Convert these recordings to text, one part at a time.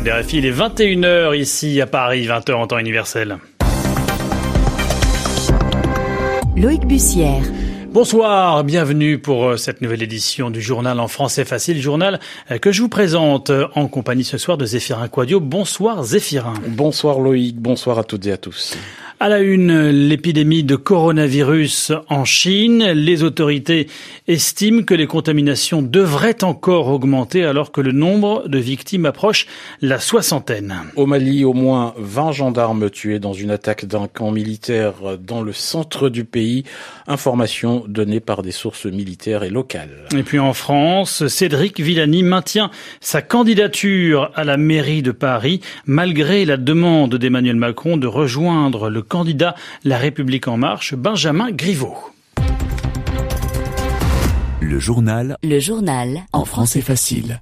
des il est 21h ici à Paris, 20h en temps universel. Loïc Bussière. Bonsoir, bienvenue pour euh, cette nouvelle édition du journal en français facile, journal euh, que je vous présente euh, en compagnie ce soir de Zéphirin Quadio. Bonsoir Zéphirin. Bonsoir Loïc, bonsoir à toutes et à tous. À la une, l'épidémie de coronavirus en Chine. Les autorités estiment que les contaminations devraient encore augmenter alors que le nombre de victimes approche la soixantaine. Au Mali, au moins 20 gendarmes tués dans une attaque d'un camp militaire dans le centre du pays. Information donnée par des sources militaires et locales. Et puis en France, Cédric Villani maintient sa candidature à la mairie de Paris malgré la demande d'Emmanuel Macron de rejoindre le candidat La République en marche, Benjamin Griveaux. Le journal. Le journal. En français facile.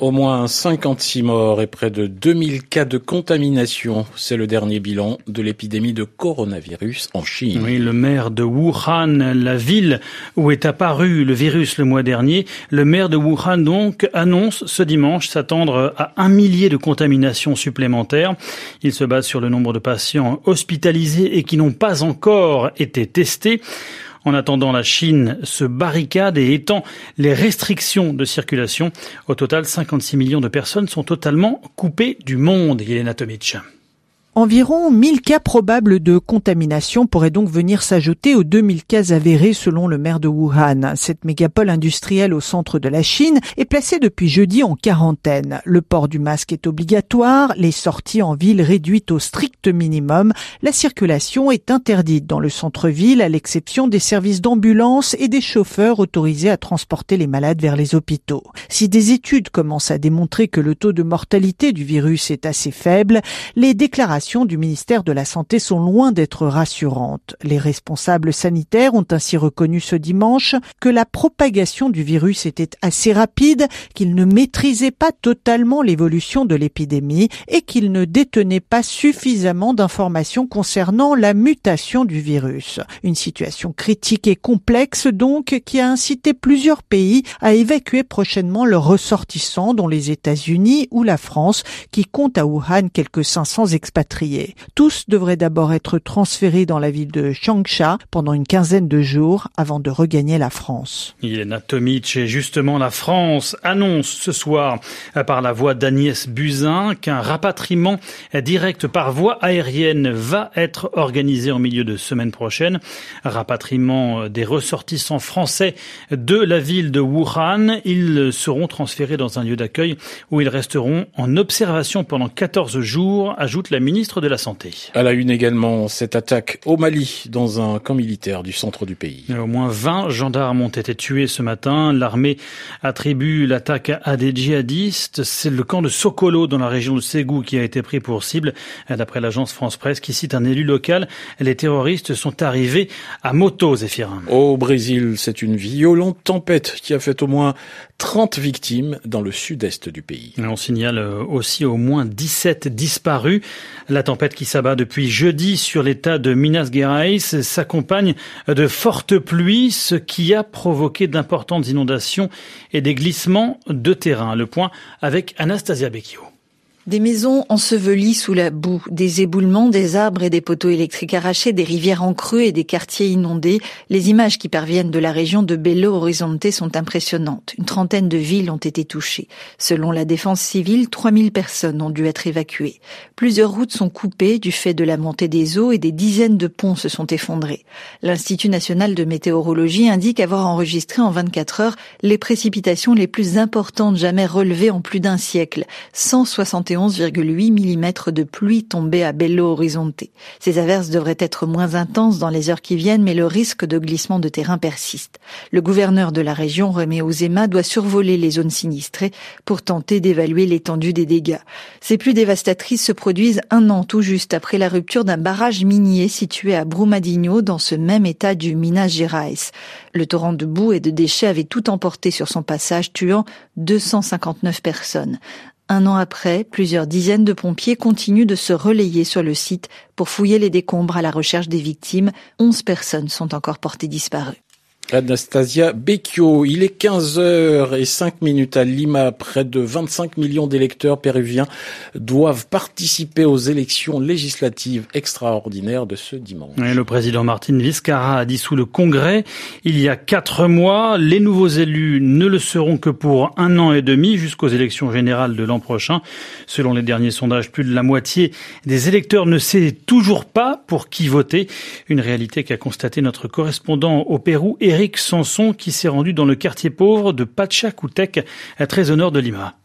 Au moins 56 morts et près de 2000 cas de contamination. C'est le dernier bilan de l'épidémie de coronavirus en Chine. Oui, le maire de Wuhan, la ville où est apparu le virus le mois dernier, le maire de Wuhan donc annonce ce dimanche s'attendre à un millier de contaminations supplémentaires. Il se base sur le nombre de patients hospitalisés et qui n'ont pas encore été testés. En attendant, la Chine se barricade et étend les restrictions de circulation. Au total, 56 millions de personnes sont totalement coupées du monde. Yelena Tomic. Environ 1000 cas probables de contamination pourraient donc venir s'ajouter aux 2000 cas avérés selon le maire de Wuhan. Cette mégapole industrielle au centre de la Chine est placée depuis jeudi en quarantaine. Le port du masque est obligatoire, les sorties en ville réduites au strict minimum, la circulation est interdite dans le centre-ville à l'exception des services d'ambulance et des chauffeurs autorisés à transporter les malades vers les hôpitaux. Si des études commencent à démontrer que le taux de mortalité du virus est assez faible, les déclarations du ministère de la Santé sont loin d'être rassurantes. Les responsables sanitaires ont ainsi reconnu ce dimanche que la propagation du virus était assez rapide, qu'ils ne maîtrisaient pas totalement l'évolution de l'épidémie et qu'ils ne détenaient pas suffisamment d'informations concernant la mutation du virus. Une situation critique et complexe donc qui a incité plusieurs pays à évacuer prochainement leurs ressortissants dont les États-Unis ou la France qui comptent à Wuhan quelques 500 expatriés. Tous devraient d'abord être transférés dans la ville de Changsha pendant une quinzaine de jours avant de regagner la France. Yelena Tomic et justement la France annonce ce soir par la voix d'Agnès Buzyn qu'un rapatriement direct par voie aérienne va être organisé en milieu de semaine prochaine. Rapatriement des ressortissants français de la ville de Wuhan. Ils seront transférés dans un lieu d'accueil où ils resteront en observation pendant 14 jours, ajoute la ministre de la Santé. À la une également, cette attaque au Mali dans un camp militaire du centre du pays. Au moins 20 gendarmes ont été tués ce matin. L'armée attribue l'attaque à des djihadistes. C'est le camp de Sokolo dans la région de Ségou qui a été pris pour cible. D'après l'agence France Presse qui cite un élu local, les terroristes sont arrivés à moto, Zéphirin. Au Brésil, c'est une violente tempête qui a fait au moins 30 victimes dans le sud-est du pays. On signale aussi au moins 17 disparus. La tempête qui s'abat depuis jeudi sur l'état de Minas Gerais s'accompagne de fortes pluies, ce qui a provoqué d'importantes inondations et des glissements de terrain. Le point avec Anastasia Becchio. Des maisons ensevelies sous la boue, des éboulements, des arbres et des poteaux électriques arrachés, des rivières en creux et des quartiers inondés. Les images qui parviennent de la région de Belo Horizonte sont impressionnantes. Une trentaine de villes ont été touchées. Selon la défense civile, 3000 personnes ont dû être évacuées. Plusieurs routes sont coupées du fait de la montée des eaux et des dizaines de ponts se sont effondrés. L'Institut national de météorologie indique avoir enregistré en 24 heures les précipitations les plus importantes jamais relevées en plus d'un siècle. 171 11,8 mm de pluie tombée à Belo Horizonte. Ces averses devraient être moins intenses dans les heures qui viennent, mais le risque de glissement de terrain persiste. Le gouverneur de la région, Remé Ozema, doit survoler les zones sinistrées pour tenter d'évaluer l'étendue des dégâts. Ces pluies dévastatrices se produisent un an tout juste après la rupture d'un barrage minier situé à Brumadinho dans ce même état du Minas Gerais. Le torrent de boue et de déchets avait tout emporté sur son passage, tuant 259 personnes. Un an après, plusieurs dizaines de pompiers continuent de se relayer sur le site pour fouiller les décombres à la recherche des victimes. Onze personnes sont encore portées disparues. Anastasia Becchio. Il est 15 heures et 5 minutes à Lima. Près de 25 millions d'électeurs péruviens doivent participer aux élections législatives extraordinaires de ce dimanche. le président Martin Vizcarra a dissous le Congrès il y a quatre mois. Les nouveaux élus ne le seront que pour un an et demi jusqu'aux élections générales de l'an prochain. Selon les derniers sondages, plus de la moitié des électeurs ne sait toujours pas pour qui voter. Une réalité qu'a constaté notre correspondant au Pérou, Eric Sanson qui s'est rendu dans le quartier pauvre de Pachacutec, très au nord de Lima.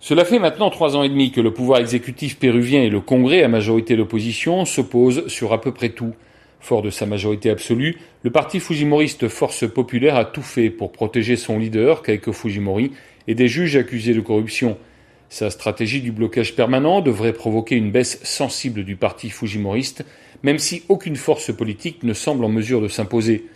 Cela fait maintenant trois ans et demi que le pouvoir exécutif péruvien et le Congrès, à majorité d'opposition, s'opposent sur à peu près tout. Fort de sa majorité absolue, le parti fujimoriste Force Populaire a tout fait pour protéger son leader, Keiko Fujimori, et des juges accusés de corruption. Sa stratégie du blocage permanent devrait provoquer une baisse sensible du parti fujimoriste, même si aucune force politique ne semble en mesure de s'imposer.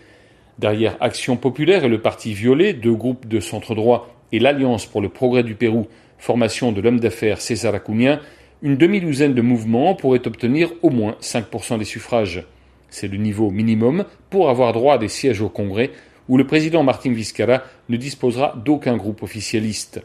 Derrière Action populaire et le Parti violet, deux groupes de centre-droit, et l'Alliance pour le progrès du Pérou, formation de l'homme d'affaires César Acunha, une demi-douzaine de mouvements pourraient obtenir au moins 5% des suffrages. C'est le niveau minimum pour avoir droit à des sièges au Congrès, où le président Martin Vizcarra ne disposera d'aucun groupe officialiste.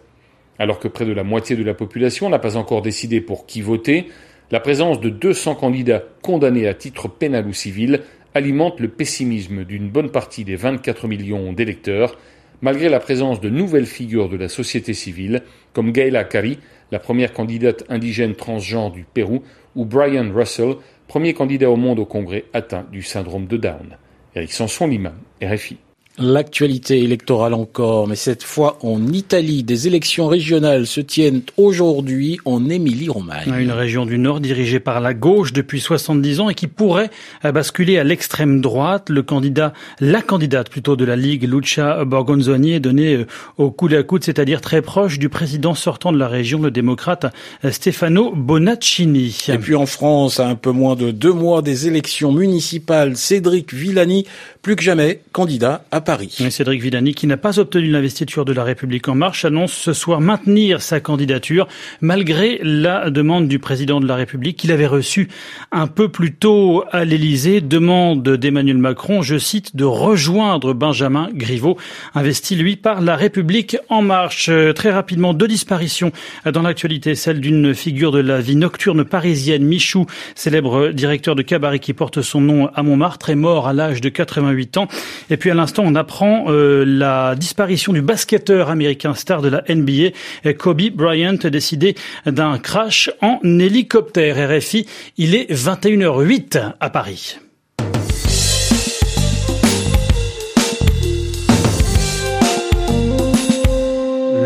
Alors que près de la moitié de la population n'a pas encore décidé pour qui voter, la présence de 200 candidats condamnés à titre pénal ou civil alimente le pessimisme d'une bonne partie des 24 millions d'électeurs, malgré la présence de nouvelles figures de la société civile, comme Gaila Kari, la première candidate indigène transgenre du Pérou, ou Brian Russell, premier candidat au monde au Congrès atteint du syndrome de Down. Eric Sanson, Lima, RFI. L'actualité électorale encore, mais cette fois en Italie. Des élections régionales se tiennent aujourd'hui en Émilie-Romagne. Une région du Nord dirigée par la gauche depuis 70 ans et qui pourrait basculer à l'extrême droite. Le candidat, la candidate plutôt de la Ligue, Lucia Borgonzoni, est donnée euh, au coude à coude, c'est-à-dire très proche du président sortant de la région, le démocrate euh, Stefano Bonaccini. Et puis en France, à un peu moins de deux mois des élections municipales, Cédric Villani, plus que jamais candidat à Paris. Cédric Villani, qui n'a pas obtenu l'investiture de la République en marche, annonce ce soir maintenir sa candidature malgré la demande du président de la République qu'il avait reçue un peu plus tôt à l'Élysée, demande d'Emmanuel Macron, je cite, de rejoindre Benjamin Griveaux, investi lui par la République en marche. Très rapidement, deux disparitions dans l'actualité, celle d'une figure de la vie nocturne parisienne, Michou, célèbre directeur de cabaret qui porte son nom à Montmartre, est mort à l'âge de 88 ans. Et puis à l'instant, on apprend euh, la disparition du basketteur américain star de la NBA, Kobe Bryant, décidé d'un crash en hélicoptère. RFI, il est 21h08 à Paris.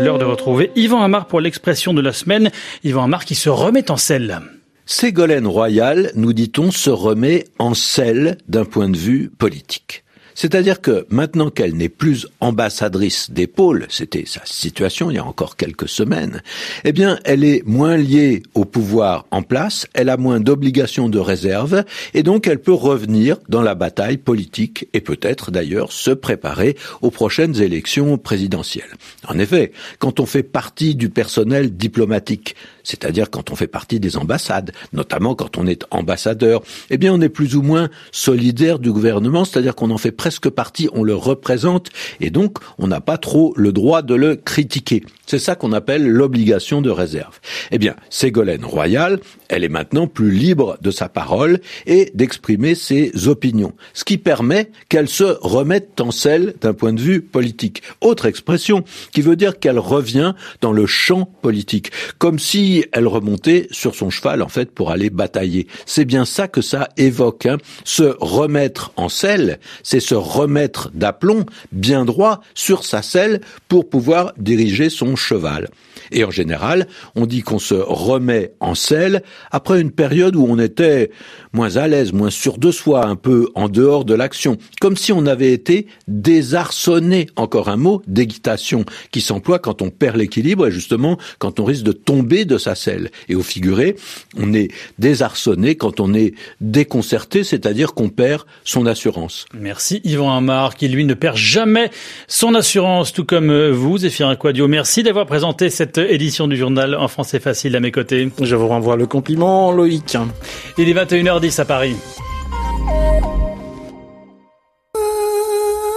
L'heure de retrouver Yvan Amar pour l'expression de la semaine. Yvan Amar qui se remet en selle. Ségolène Royal, nous dit-on, se remet en selle d'un point de vue politique. C'est-à-dire que maintenant qu'elle n'est plus ambassadrice des pôles, c'était sa situation il y a encore quelques semaines, eh bien, elle est moins liée au pouvoir en place, elle a moins d'obligations de réserve, et donc elle peut revenir dans la bataille politique et peut-être d'ailleurs se préparer aux prochaines élections présidentielles. En effet, quand on fait partie du personnel diplomatique, c'est-à-dire quand on fait partie des ambassades, notamment quand on est ambassadeur, eh bien on est plus ou moins solidaire du gouvernement, c'est-à-dire qu'on en fait presque partie, on le représente, et donc on n'a pas trop le droit de le critiquer. C'est ça qu'on appelle l'obligation de réserve. Eh bien, Ségolène Royal, elle est maintenant plus libre de sa parole et d'exprimer ses opinions, ce qui permet qu'elle se remette en selle d'un point de vue politique. Autre expression qui veut dire qu'elle revient dans le champ politique, comme si elle remontait sur son cheval en fait pour aller batailler. C'est bien ça que ça évoque. Hein. Se remettre en selle, c'est se remettre d'aplomb bien droit sur sa selle pour pouvoir diriger son cheval. Et en général, on dit qu'on se remet en selle après une période où on était moins à l'aise, moins sûr de soi, un peu en dehors de l'action, comme si on avait été désarçonné, encore un mot, d'équitation, qui s'emploie quand on perd l'équilibre et justement quand on risque de tomber de sa selle. Et au figuré, on est désarçonné quand on est déconcerté, c'est-à-dire qu'on perd son assurance. Merci Yvan Amar, qui lui ne perd jamais son assurance, tout comme euh, vous, Zéphir Aquadio. Merci d'avoir présenté cette édition du journal en français facile à mes côtés. Je vous renvoie le compliment, Loïc. Il est 21h10 à Paris.